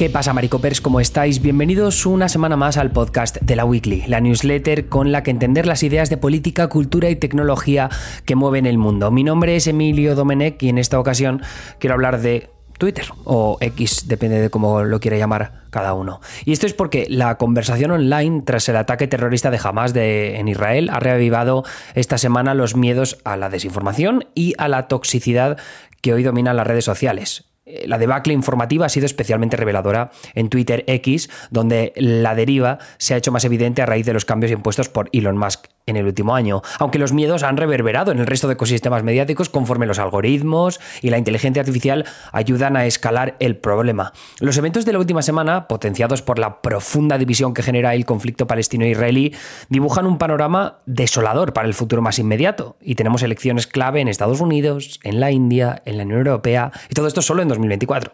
¿Qué pasa, Maricopers? ¿Cómo estáis? Bienvenidos una semana más al podcast de la Weekly, la newsletter con la que entender las ideas de política, cultura y tecnología que mueven el mundo. Mi nombre es Emilio Domenech y en esta ocasión quiero hablar de Twitter o X, depende de cómo lo quiera llamar cada uno. Y esto es porque la conversación online tras el ataque terrorista de Hamas en Israel ha reavivado esta semana los miedos a la desinformación y a la toxicidad que hoy dominan las redes sociales. Eh, la debacle informativa ha sido especialmente reveladora en Twitter X, donde la deriva se ha hecho más evidente a raíz de los cambios impuestos por Elon Musk en el último año, aunque los miedos han reverberado en el resto de ecosistemas mediáticos conforme los algoritmos y la inteligencia artificial ayudan a escalar el problema. Los eventos de la última semana, potenciados por la profunda división que genera el conflicto palestino-israelí, dibujan un panorama desolador para el futuro más inmediato, y tenemos elecciones clave en Estados Unidos, en la India, en la Unión Europea, y todo esto solo en 2024.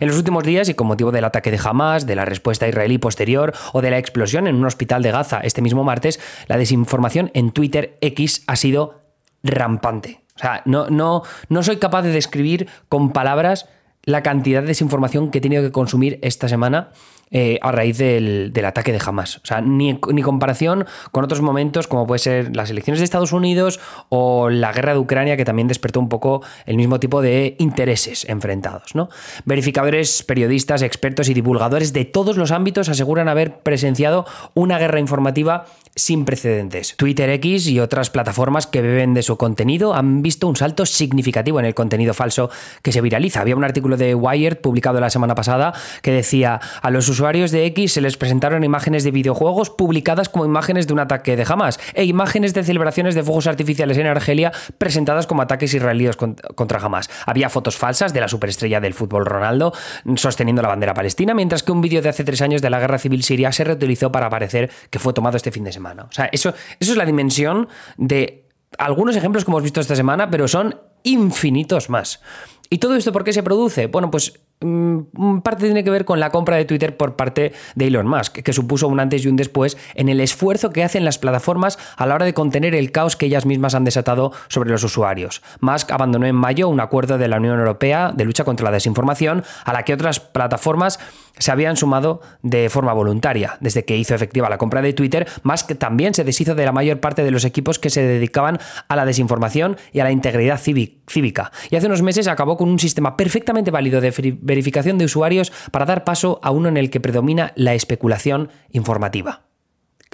En los últimos días, y con motivo del ataque de Hamas, de la respuesta israelí posterior o de la explosión en un hospital de Gaza este mismo martes, la desinformación en Twitter X ha sido rampante. O sea, no, no, no soy capaz de describir con palabras la cantidad de desinformación que he tenido que consumir esta semana eh, a raíz del, ataque de Hamas. O sea, ni, ni, comparación con otros momentos como puede ser las elecciones de Estados Unidos o la guerra de Ucrania que también despertó un poco el mismo tipo de intereses enfrentados. ¿no? Verificadores, periodistas, expertos y divulgadores de todos los ámbitos aseguran haber presenciado una guerra informativa sin precedentes. Twitter X y otras plataformas que beben de su contenido han visto un salto significativo en el contenido falso que se viraliza. Había un artículo de Wired publicado la semana pasada que decía a los usuarios de X se les presentaron imágenes de videojuegos publicadas como imágenes de un ataque de Hamas e imágenes de celebraciones de fuegos artificiales en Argelia presentadas como ataques israelíes contra Hamas. Había fotos falsas de la superestrella del fútbol Ronaldo sosteniendo la bandera palestina, mientras que un vídeo de hace tres años de la guerra civil siria se reutilizó para parecer que fue tomado este fin de semana. O sea, eso, eso es la dimensión de algunos ejemplos que hemos visto esta semana, pero son infinitos más. ¿Y todo esto por qué se produce? Bueno, pues parte tiene que ver con la compra de Twitter por parte de Elon Musk, que supuso un antes y un después en el esfuerzo que hacen las plataformas a la hora de contener el caos que ellas mismas han desatado sobre los usuarios. Musk abandonó en mayo un acuerdo de la Unión Europea de lucha contra la desinformación a la que otras plataformas se habían sumado de forma voluntaria. Desde que hizo efectiva la compra de Twitter, Musk también se deshizo de la mayor parte de los equipos que se dedicaban a la desinformación y a la integridad cívica. Y hace unos meses acabó con un sistema perfectamente válido de verificación de usuarios para dar paso a uno en el que predomina la especulación informativa.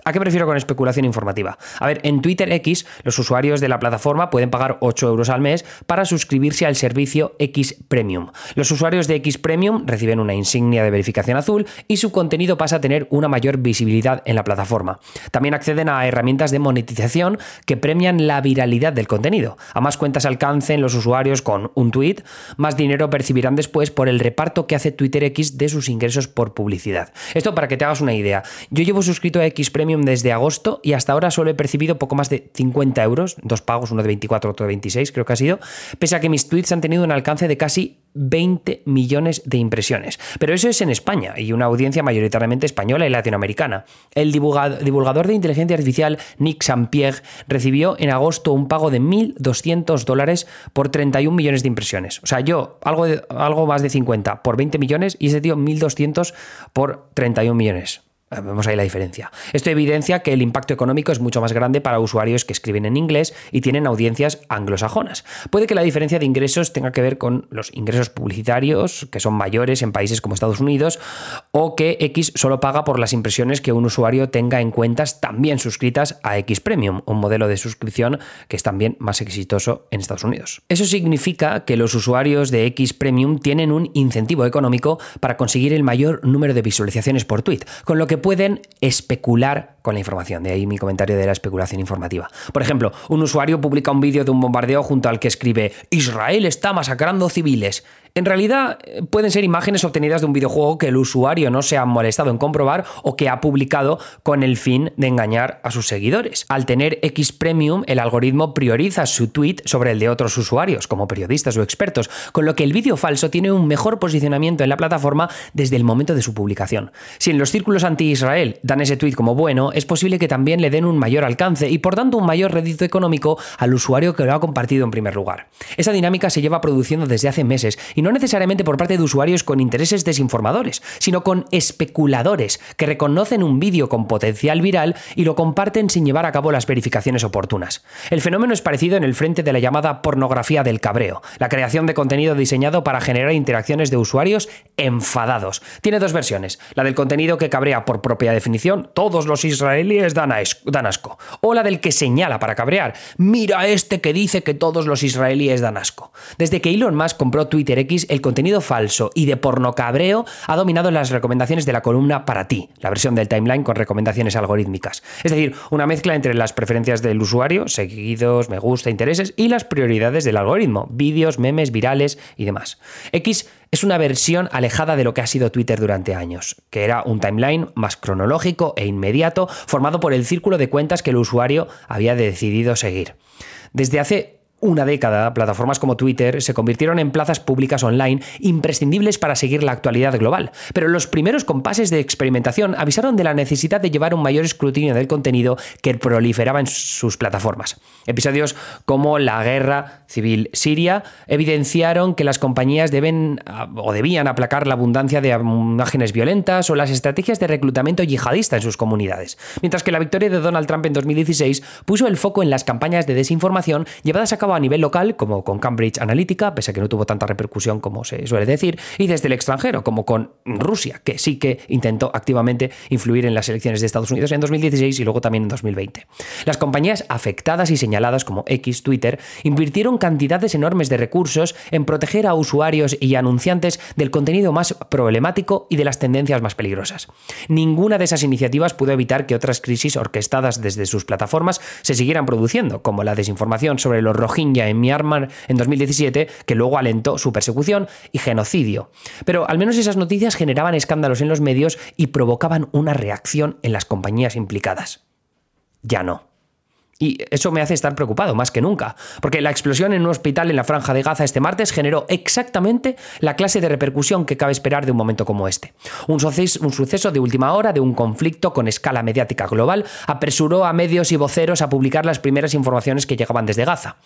¿A qué prefiero con especulación informativa? A ver, en Twitter X, los usuarios de la plataforma pueden pagar 8 euros al mes para suscribirse al servicio X Premium. Los usuarios de X Premium reciben una insignia de verificación azul y su contenido pasa a tener una mayor visibilidad en la plataforma. También acceden a herramientas de monetización que premian la viralidad del contenido. A más cuentas alcancen los usuarios con un tweet, más dinero percibirán después por el reparto que hace Twitter X de sus ingresos por publicidad. Esto para que te hagas una idea. Yo llevo suscrito a X Premium desde agosto y hasta ahora solo he percibido poco más de 50 euros, dos pagos, uno de 24, otro de 26 creo que ha sido, pese a que mis tweets han tenido un alcance de casi 20 millones de impresiones. Pero eso es en España y una audiencia mayoritariamente española y latinoamericana. El divulgador de inteligencia artificial Nick Sampierre recibió en agosto un pago de 1.200 dólares por 31 millones de impresiones. O sea, yo algo, algo más de 50 por 20 millones y ese tío 1.200 por 31 millones. Ah, vemos ahí la diferencia. Esto evidencia que el impacto económico es mucho más grande para usuarios que escriben en inglés y tienen audiencias anglosajonas. Puede que la diferencia de ingresos tenga que ver con los ingresos publicitarios, que son mayores en países como Estados Unidos, o que X solo paga por las impresiones que un usuario tenga en cuentas también suscritas a X Premium, un modelo de suscripción que es también más exitoso en Estados Unidos. Eso significa que los usuarios de X Premium tienen un incentivo económico para conseguir el mayor número de visualizaciones por tweet, con lo que pueden especular con la información. De ahí mi comentario de la especulación informativa. Por ejemplo, un usuario publica un vídeo de un bombardeo junto al que escribe Israel está masacrando civiles en realidad eh, pueden ser imágenes obtenidas de un videojuego que el usuario no se ha molestado en comprobar o que ha publicado con el fin de engañar a sus seguidores. Al tener X Premium, el algoritmo prioriza su tweet sobre el de otros usuarios, como periodistas o expertos, con lo que el vídeo falso tiene un mejor posicionamiento en la plataforma desde el momento de su publicación. Si en los círculos anti-Israel dan ese tweet como bueno, es posible que también le den un mayor alcance y por tanto un mayor rédito económico al usuario que lo ha compartido en primer lugar. Esa dinámica se lleva produciendo desde hace meses y no necesariamente por parte de usuarios con intereses desinformadores, sino con especuladores que reconocen un vídeo con potencial viral y lo comparten sin llevar a cabo las verificaciones oportunas. El fenómeno es parecido en el frente de la llamada pornografía del cabreo, la creación de contenido diseñado para generar interacciones de usuarios enfadados. Tiene dos versiones, la del contenido que cabrea por propia definición, todos los israelíes dan, asco, o la del que señala para cabrear, mira este que dice que todos los israelíes dan asco. Desde que Elon Musk compró Twitter X, el contenido falso y de porno cabreo ha dominado las recomendaciones de la columna para ti, la versión del timeline con recomendaciones algorítmicas. Es decir, una mezcla entre las preferencias del usuario, seguidos, me gusta, intereses, y las prioridades del algoritmo, vídeos, memes, virales y demás. X es una versión alejada de lo que ha sido Twitter durante años, que era un timeline más cronológico e inmediato, formado por el círculo de cuentas que el usuario había decidido seguir. Desde hace una década, plataformas como Twitter se convirtieron en plazas públicas online imprescindibles para seguir la actualidad global, pero los primeros compases de experimentación avisaron de la necesidad de llevar un mayor escrutinio del contenido que proliferaba en sus plataformas. Episodios como la guerra civil siria evidenciaron que las compañías deben o debían aplacar la abundancia de imágenes violentas o las estrategias de reclutamiento yihadista en sus comunidades, mientras que la victoria de Donald Trump en 2016 puso el foco en las campañas de desinformación llevadas a cabo a nivel local, como con Cambridge Analytica, pese a que no tuvo tanta repercusión como se suele decir, y desde el extranjero, como con Rusia, que sí que intentó activamente influir en las elecciones de Estados Unidos en 2016 y luego también en 2020. Las compañías afectadas y señaladas como X, Twitter, invirtieron cantidades enormes de recursos en proteger a usuarios y anunciantes del contenido más problemático y de las tendencias más peligrosas. Ninguna de esas iniciativas pudo evitar que otras crisis orquestadas desde sus plataformas se siguieran produciendo, como la desinformación sobre los rojos en Myanmar en 2017, que luego alentó su persecución y genocidio. Pero al menos esas noticias generaban escándalos en los medios y provocaban una reacción en las compañías implicadas. Ya no. Y eso me hace estar preocupado más que nunca, porque la explosión en un hospital en la franja de Gaza este martes generó exactamente la clase de repercusión que cabe esperar de un momento como este. Un suceso, de última hora de un conflicto con escala mediática global apresuró a medios y voceros a publicar las primeras informaciones que llegaban desde Gaza.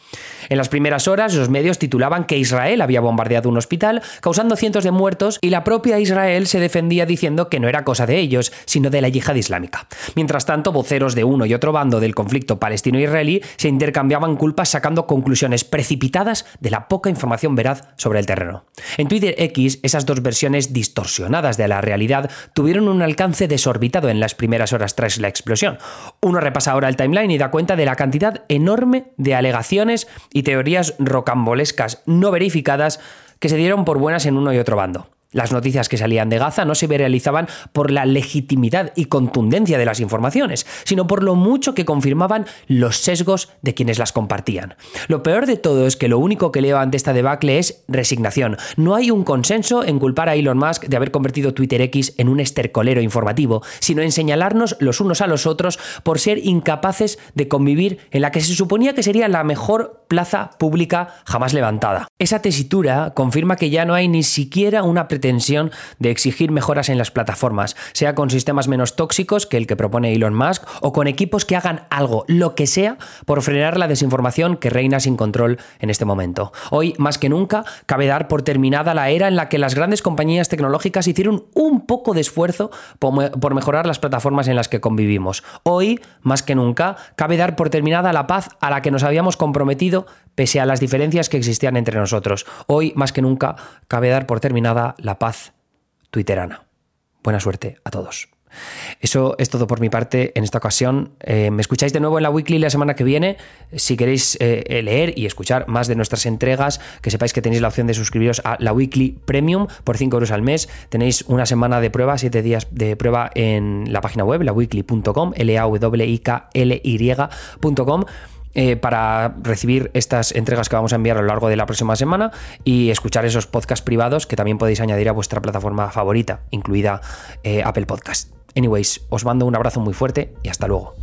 En las primeras horas los medios titulaban que Israel había bombardeado un hospital, causando cientos de muertos, y la propia Israel se defendía diciendo que no era cosa de ellos, sino de la yihad islámica. Mientras tanto, voceros de uno y otro bando del conflicto palestino palestino-israelí se intercambiaban culpas sacando conclusiones precipitadas de la poca información veraz sobre el terreno. En Twitter X, esas dos versiones distorsionadas de la realidad tuvieron un alcance desorbitado en las primeras horas tras la explosión. Uno repasa ahora el timeline y da cuenta de la cantidad enorme de alegaciones y teorías rocambolescas no verificadas que se dieron por buenas en uno y otro bando. Las noticias que salían de Gaza no se realizaban por la legitimidad y contundencia de las informaciones, sino por lo mucho que confirmaban los sesgos de quienes las compartían. Lo peor de todo es que lo único que leo ante esta debacle es resignación. No hay un consenso en culpar a Elon Musk de haber convertido Twitter X en un estercolero informativo, sino en señalarnos los unos a los otros por ser incapaces de convivir en la que se suponía que sería la mejor plaza pública jamás levantada. Esa tesitura confirma que ya no hay ni siquiera una tensión de exigir mejoras en las plataformas, sea con sistemas menos tóxicos que el que propone Elon Musk o con equipos que hagan algo, lo que sea, por frenar la desinformación que reina sin control en este momento. Hoy, más que nunca, cabe dar por terminada la era en la que las grandes compañías tecnológicas hicieron un poco de esfuerzo por mejorar las plataformas en las que convivimos. Hoy, más que nunca, cabe dar por terminada la paz a la que nos habíamos comprometido pese a las diferencias que existían entre nosotros. Hoy, más que nunca, cabe dar por terminada la paz twitterana. Buena suerte a todos. Eso es todo por mi parte en esta ocasión. Eh, me escucháis de nuevo en la weekly la semana que viene. Si queréis eh, eh, leer y escuchar más de nuestras entregas, que sepáis que tenéis la opción de suscribiros a la weekly premium por 5 euros al mes. Tenéis una semana de prueba, 7 días de prueba en la página web, laweekly.com, l a w i k l y.com eh, para recibir estas entregas que vamos a enviar a lo largo de la próxima semana y escuchar esos podcasts privados que también podéis añadir a vuestra plataforma favorita, incluida eh, Apple Podcast. Anyways, os mando un abrazo muy fuerte y hasta luego.